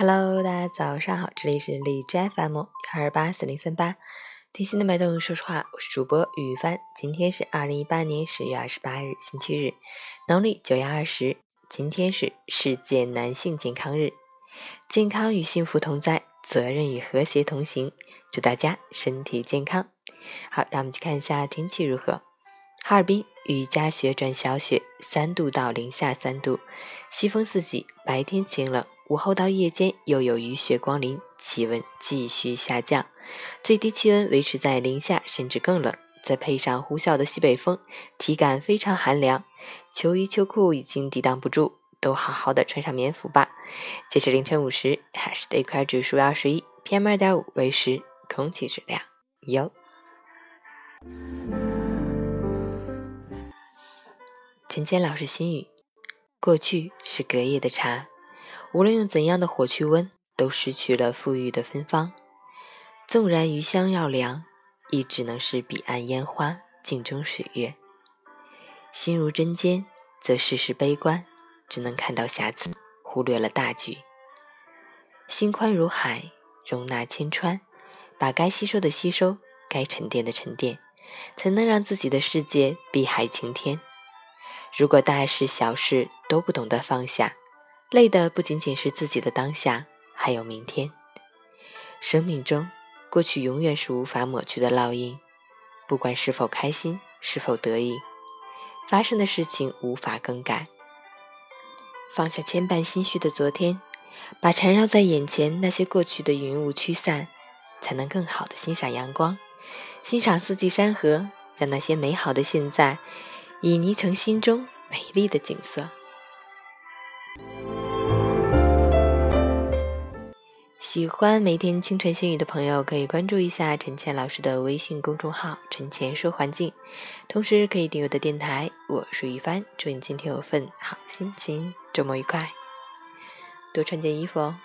Hello，大家早上好，这里是荔枝 FM 幺二八四零三八，贴心的脉动，说实话，我是主播雨帆。今天是二零一八年十月二十八日，星期日，农历九月二十。今天是世界男性健康日，健康与幸福同在，责任与和谐同行。祝大家身体健康。好，让我们去看一下天气如何。哈尔滨雨夹雪转小雪，三度到零下三度，西风四级，白天晴冷。午后到夜间又有雨雪光临，气温继续下降，最低气温维持在零下，甚至更冷。再配上呼啸的西北风，体感非常寒凉，秋衣秋裤已经抵挡不住，都好好的穿上棉服吧。截至凌晨五时，海市的一块指数二十一，PM 二点五为十，空气质量优。陈谦老师心语：过去是隔夜的茶。无论用怎样的火去温，都失去了馥郁的芬芳。纵然余香绕梁，亦只能是彼岸烟花，镜中水月。心如针尖，则世事悲观，只能看到瑕疵，忽略了大局。心宽如海，容纳千川，把该吸收的吸收，该沉淀的沉淀，才能让自己的世界碧海晴天。如果大事小事都不懂得放下，累的不仅仅是自己的当下，还有明天。生命中，过去永远是无法抹去的烙印，不管是否开心，是否得意，发生的事情无法更改。放下牵绊心绪的昨天，把缠绕在眼前那些过去的云雾驱散，才能更好的欣赏阳光，欣赏四季山河，让那些美好的现在，已凝成心中美丽的景色。喜欢每天清晨新语的朋友，可以关注一下陈倩老师的微信公众号“陈倩说环境”，同时可以订阅的电台。我是于帆，祝你今天有份好心情，周末愉快，多穿件衣服哦。